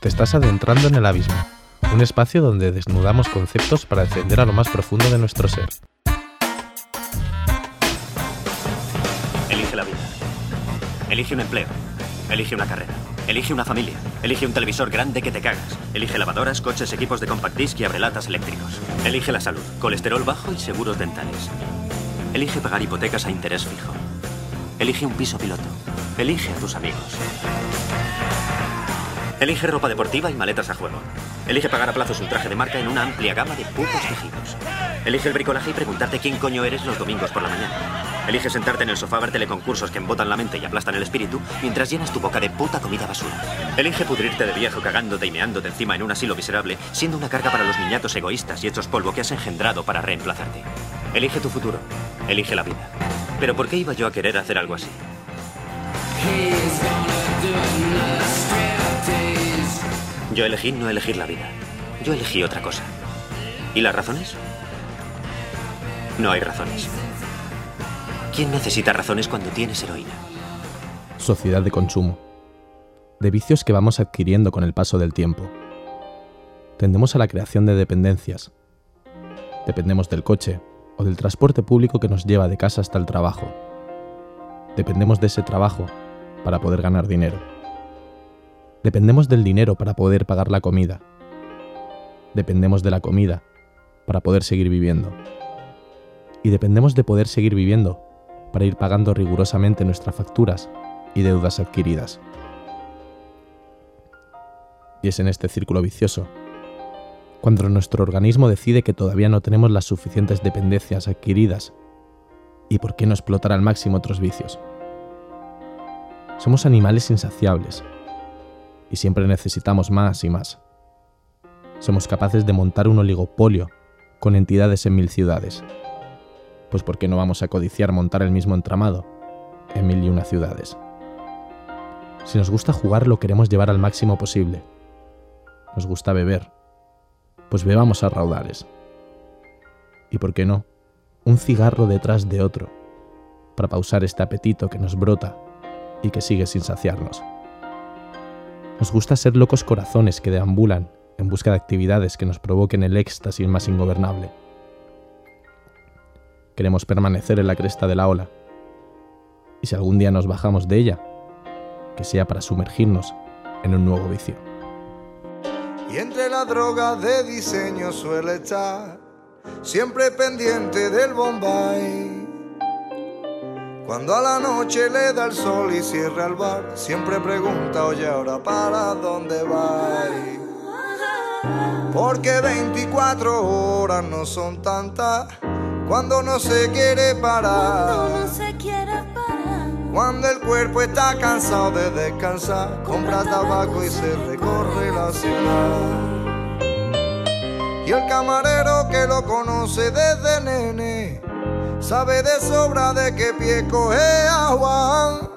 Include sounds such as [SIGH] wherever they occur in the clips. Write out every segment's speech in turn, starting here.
Te estás adentrando en el abismo, un espacio donde desnudamos conceptos para descender a lo más profundo de nuestro ser. Elige la vida. Elige un empleo. Elige una carrera. Elige una familia. Elige un televisor grande que te cagas. Elige lavadoras, coches, equipos de compact disc y abrelatas eléctricos. Elige la salud, colesterol bajo y seguros dentales. Elige pagar hipotecas a interés fijo. Elige un piso piloto. Elige a tus amigos. Elige ropa deportiva y maletas a juego. Elige pagar a plazos un traje de marca en una amplia gama de putos tejidos. Elige el bricolaje y preguntarte quién coño eres los domingos por la mañana. Elige sentarte en el sofá a ver teleconcursos que embotan la mente y aplastan el espíritu mientras llenas tu boca de puta comida basura. Elige pudrirte de viejo cagándote y meándote encima en un asilo miserable, siendo una carga para los niñatos egoístas y hechos polvo que has engendrado para reemplazarte. Elige tu futuro. Elige la vida. Pero ¿por qué iba yo a querer hacer algo así? Yo elegí no elegir la vida. Yo elegí otra cosa. ¿Y las razones? No hay razones. ¿Quién necesita razones cuando tienes heroína? Sociedad de consumo. De vicios que vamos adquiriendo con el paso del tiempo. Tendemos a la creación de dependencias. Dependemos del coche o del transporte público que nos lleva de casa hasta el trabajo. Dependemos de ese trabajo para poder ganar dinero. Dependemos del dinero para poder pagar la comida. Dependemos de la comida para poder seguir viviendo. Y dependemos de poder seguir viviendo para ir pagando rigurosamente nuestras facturas y deudas adquiridas. Y es en este círculo vicioso cuando nuestro organismo decide que todavía no tenemos las suficientes dependencias adquiridas y por qué no explotar al máximo otros vicios. Somos animales insaciables y siempre necesitamos más y más. Somos capaces de montar un oligopolio con entidades en mil ciudades. Pues ¿por qué no vamos a codiciar montar el mismo entramado en mil y una ciudades? Si nos gusta jugar lo queremos llevar al máximo posible. Nos gusta beber. Pues bebamos a raudales. Y por qué no, un cigarro detrás de otro, para pausar este apetito que nos brota y que sigue sin saciarnos. Nos gusta ser locos corazones que deambulan en busca de actividades que nos provoquen el éxtasis más ingobernable. Queremos permanecer en la cresta de la ola. Y si algún día nos bajamos de ella, que sea para sumergirnos en un nuevo vicio. Y entre la droga de diseño suele estar siempre pendiente del Bombay. Cuando a la noche le da el sol y cierra el bar, siempre pregunta, oye, ahora para dónde va. Porque 24 horas no son tantas cuando no se quiere parar. Cuando el cuerpo está cansado de descansar, compra tabaco y se recorre la ciudad. Y el camarero que lo conoce desde nene sabe de sobra de qué pie coge agua,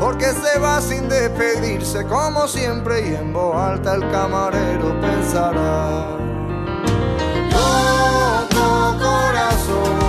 porque se va sin despedirse como siempre y en voz alta el camarero pensará. Corazón,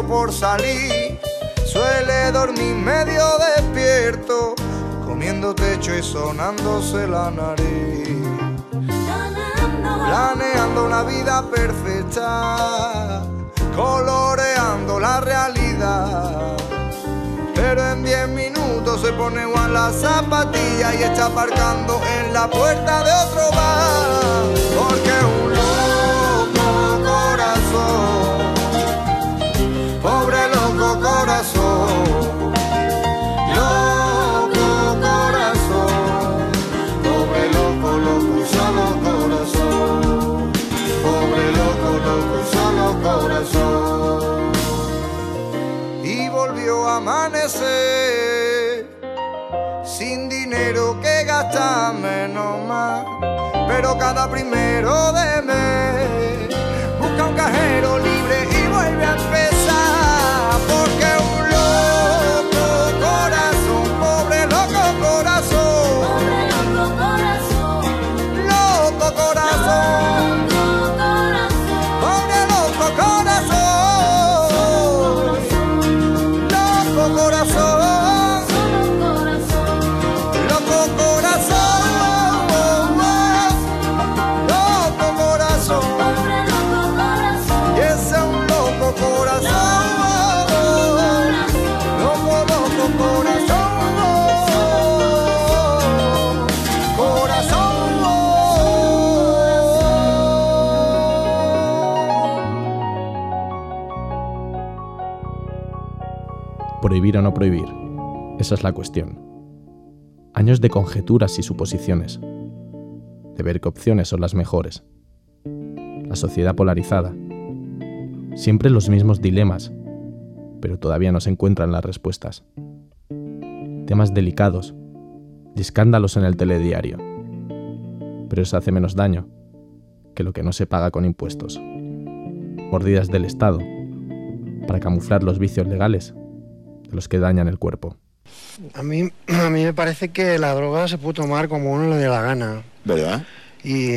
por salir. Suele dormir medio despierto, comiendo techo y sonándose la nariz. Planeando una vida perfecta, coloreando la realidad. Pero en 10 minutos se pone igual la zapatilla y está aparcando en la puerta de otro bar. Porque un loco corazón, cada primero de mes. Busca un cajero prohibir o no prohibir. Esa es la cuestión. Años de conjeturas y suposiciones. De ver qué opciones son las mejores. La sociedad polarizada. Siempre los mismos dilemas, pero todavía no se encuentran las respuestas. Temas delicados y escándalos en el telediario. Pero eso hace menos daño que lo que no se paga con impuestos. Mordidas del Estado para camuflar los vicios legales los que dañan el cuerpo. A mí, a mí me parece que la droga se puede tomar como uno le dé la gana. ¿Verdad? Y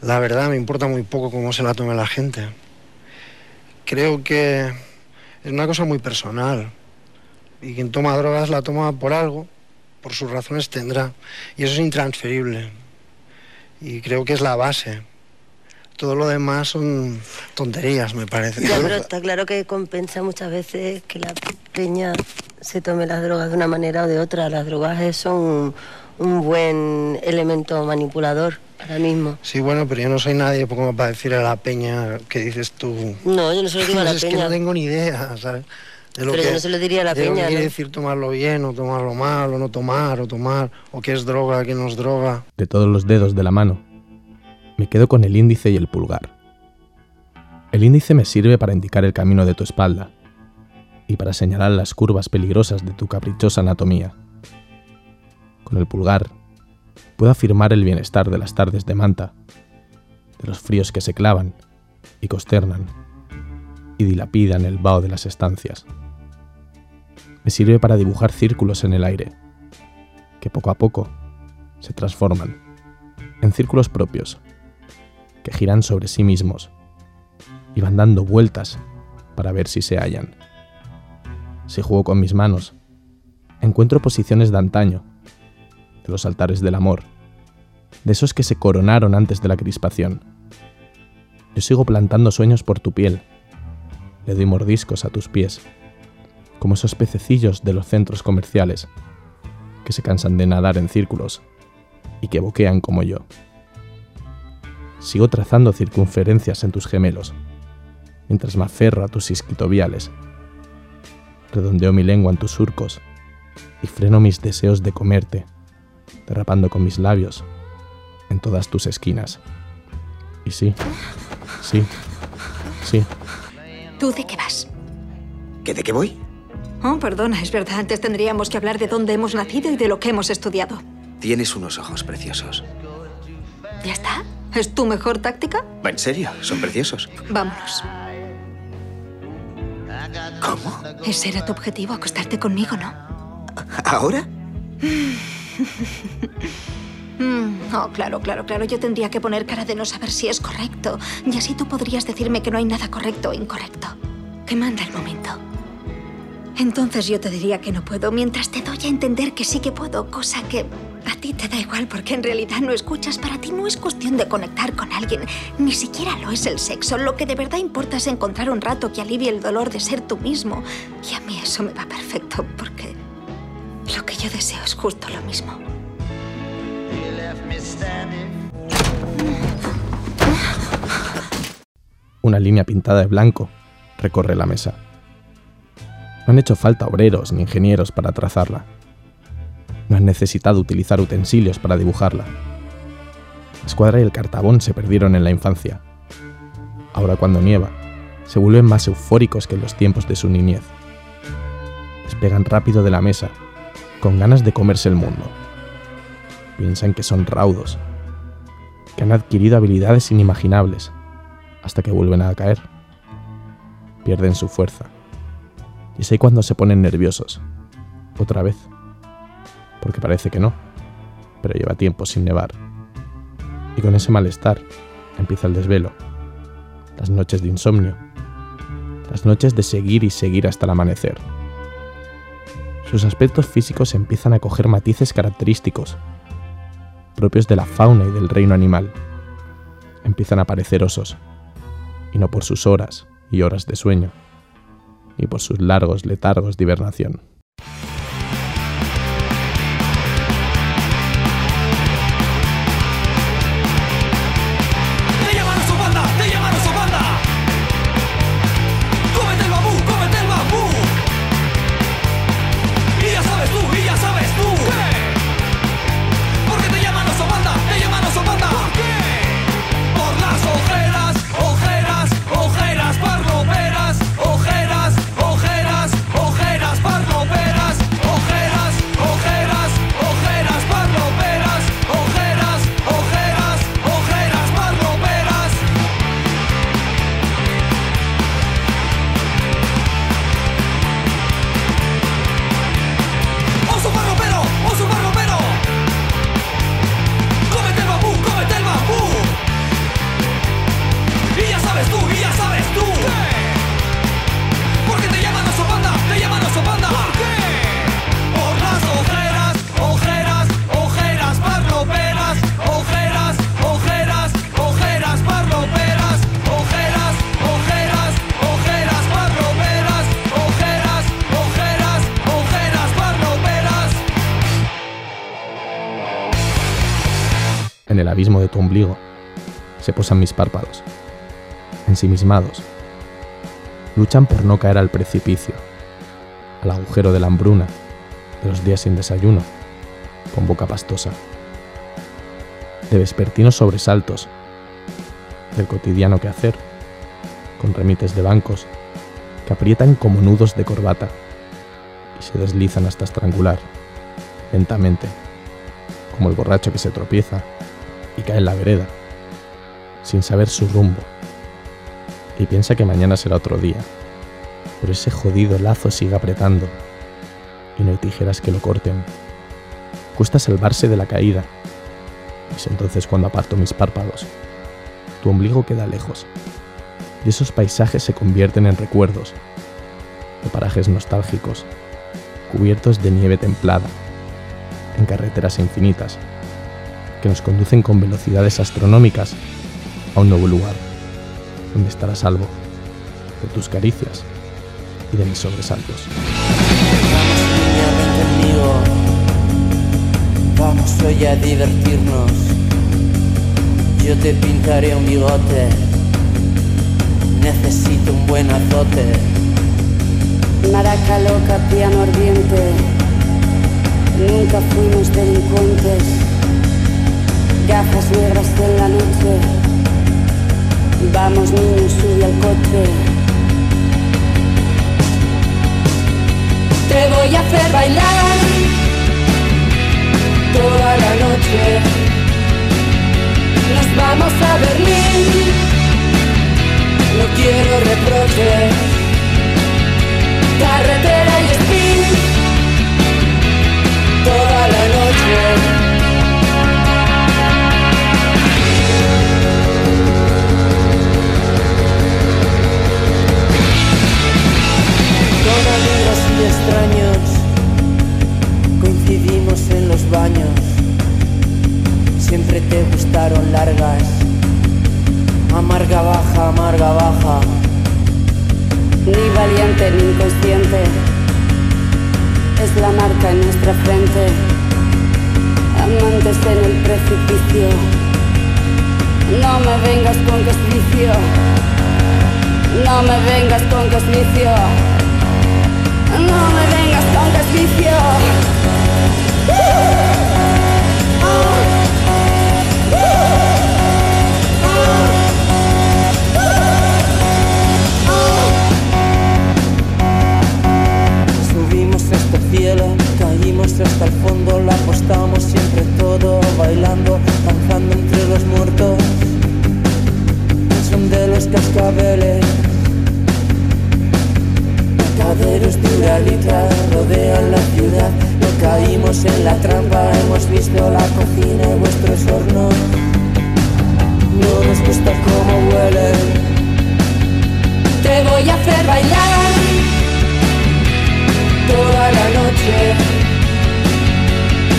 la verdad me importa muy poco cómo se la tome la gente. Creo que es una cosa muy personal. Y quien toma drogas la toma por algo, por sus razones tendrá. Y eso es intransferible. Y creo que es la base. Todo lo demás son tonterías, me parece. Ya, pero está claro que compensa muchas veces que la peña se tome las drogas de una manera o de otra. Las drogas son un, buen elemento manipulador ahora mismo. Sí, bueno, pero yo no soy nadie como para decirle a la peña que dices tú. No, yo no se lo digo a la es [LAUGHS] peña. Es que no tengo ni idea, ¿sabes? pero yo no se lo diría a la de peña. Lo quiere decir tomarlo bien o tomarlo mal o no tomar o tomar o qué es droga, qué no es droga. De todos los dedos de la mano me quedo con el índice y el pulgar. El índice me sirve para indicar el camino de tu espalda y para señalar las curvas peligrosas de tu caprichosa anatomía. Con el pulgar puedo afirmar el bienestar de las tardes de manta, de los fríos que se clavan y consternan y dilapidan el vaho de las estancias. Me sirve para dibujar círculos en el aire, que poco a poco se transforman en círculos propios que giran sobre sí mismos y van dando vueltas para ver si se hallan. Si juego con mis manos, encuentro posiciones de antaño, de los altares del amor, de esos que se coronaron antes de la crispación. Yo sigo plantando sueños por tu piel, le doy mordiscos a tus pies, como esos pececillos de los centros comerciales, que se cansan de nadar en círculos y que boquean como yo sigo trazando circunferencias en tus gemelos, mientras me aferro a tus isquitoviales. Redondeo mi lengua en tus surcos y freno mis deseos de comerte, derrapando con mis labios en todas tus esquinas. Y sí, sí, sí. ¿Tú de qué vas? ¿Qué de qué voy? Oh, perdona, es verdad. Antes tendríamos que hablar de dónde hemos nacido y de lo que hemos estudiado. Tienes unos ojos preciosos. ¿Ya está? ¿Es tu mejor táctica? ¿En serio? Son preciosos. Vámonos. ¿Cómo? Ese era tu objetivo, acostarte conmigo, ¿no? ¿Ahora? [LAUGHS] Mm, oh, claro, claro, claro. Yo tendría que poner cara de no saber si es correcto. Y así tú podrías decirme que no hay nada correcto o incorrecto. Que manda el momento. Entonces yo te diría que no puedo, mientras te doy a entender que sí que puedo, cosa que a ti te da igual porque en realidad no escuchas. Para ti no es cuestión de conectar con alguien, ni siquiera lo es el sexo. Lo que de verdad importa es encontrar un rato que alivie el dolor de ser tú mismo. Y a mí eso me va perfecto porque lo que yo deseo es justo lo mismo. Una línea pintada de blanco recorre la mesa. No han hecho falta obreros ni ingenieros para trazarla. No han necesitado utilizar utensilios para dibujarla. La escuadra y el cartabón se perdieron en la infancia. Ahora cuando nieva, se vuelven más eufóricos que en los tiempos de su niñez. despegan rápido de la mesa, con ganas de comerse el mundo. Piensan que son raudos, que han adquirido habilidades inimaginables, hasta que vuelven a caer. Pierden su fuerza. Y es ahí cuando se ponen nerviosos. Otra vez. Porque parece que no, pero lleva tiempo sin nevar. Y con ese malestar empieza el desvelo, las noches de insomnio, las noches de seguir y seguir hasta el amanecer. Sus aspectos físicos empiezan a coger matices característicos, propios de la fauna y del reino animal. Empiezan a parecer osos, y no por sus horas y horas de sueño, ni por sus largos letargos de hibernación. Abismo de tu ombligo se posan mis párpados, ensimismados. Luchan por no caer al precipicio, al agujero de la hambruna, de los días sin desayuno, con boca pastosa, de vespertinos sobresaltos, del cotidiano quehacer, con remites de bancos que aprietan como nudos de corbata y se deslizan hasta estrangular, lentamente, como el borracho que se tropieza y cae en la vereda, sin saber su rumbo, y piensa que mañana será otro día, pero ese jodido lazo sigue apretando, y no hay tijeras que lo corten. Cuesta salvarse de la caída, es entonces cuando aparto mis párpados. Tu ombligo queda lejos, y esos paisajes se convierten en recuerdos, de parajes nostálgicos, cubiertos de nieve templada, en carreteras infinitas, que nos conducen con velocidades astronómicas a un nuevo lugar, donde estará a salvo de tus caricias y de mis sobresaltos. Niña, ven conmigo. Vamos hoy a divertirnos. Yo te pintaré un bigote. Necesito un buen azote. Maraca loca, piano ardiente. Nunca fuimos delincuentes. Gafas negras en la noche. Vamos niños, sube al coche. Te voy a hacer bailar toda la noche. Nos vamos a Berlín. No quiero reproches. Carretera y spin toda la noche. No me vengas con que. No me vengas con que. No me vengas con que. Subimos hasta el cielo, caímos hasta el fondo, la apostamos siempre todo, bailando, danzando entre los muertos de los cascabeles. Mercaderos de Uralita rodean la ciudad. No caímos en la trampa, hemos visto la cocina y vuestros hornos. No nos gusta cómo huelen. Te voy a hacer bailar toda la noche.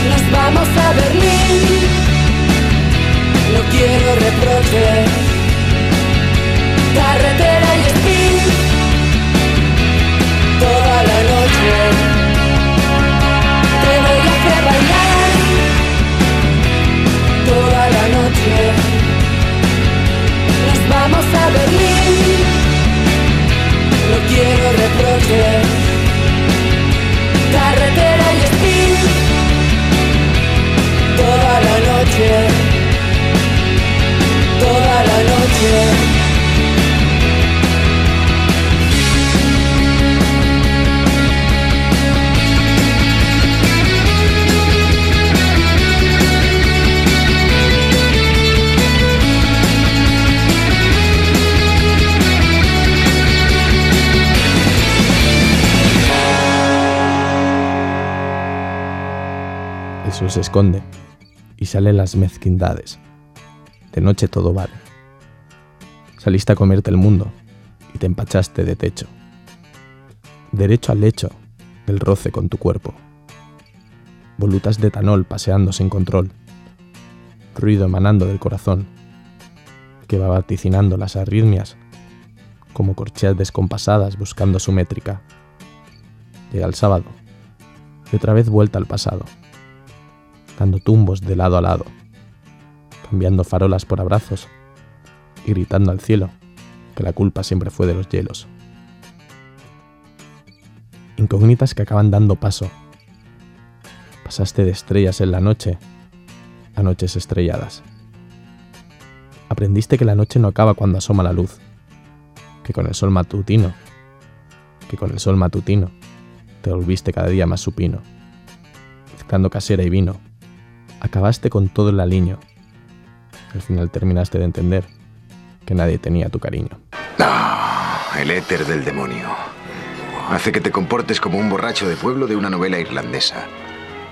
Nos vamos a Berlín. No quiero reproches. Carretera se esconde y salen las mezquindades. De noche todo vale. Saliste a comerte el mundo y te empachaste de techo. Derecho al lecho del roce con tu cuerpo. Volutas de etanol paseando sin control. Ruido emanando del corazón que va vaticinando las arritmias como corcheas descompasadas buscando su métrica. Llega el sábado y otra vez vuelta al pasado dando tumbos de lado a lado, cambiando farolas por abrazos y gritando al cielo que la culpa siempre fue de los hielos. Incógnitas que acaban dando paso. Pasaste de estrellas en la noche a noches estrelladas. Aprendiste que la noche no acaba cuando asoma la luz, que con el sol matutino, que con el sol matutino te volviste cada día más supino, mezclando casera y vino acabaste con todo el aliño. Al final terminaste de entender que nadie tenía tu cariño. No, el éter del demonio. Hace que te comportes como un borracho de pueblo de una novela irlandesa.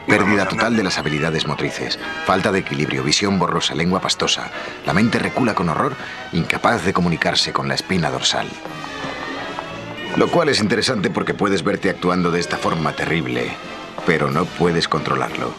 Pérdida total de las habilidades motrices, falta de equilibrio, visión borrosa, lengua pastosa. La mente recula con horror, incapaz de comunicarse con la espina dorsal. Lo cual es interesante porque puedes verte actuando de esta forma terrible, pero no puedes controlarlo.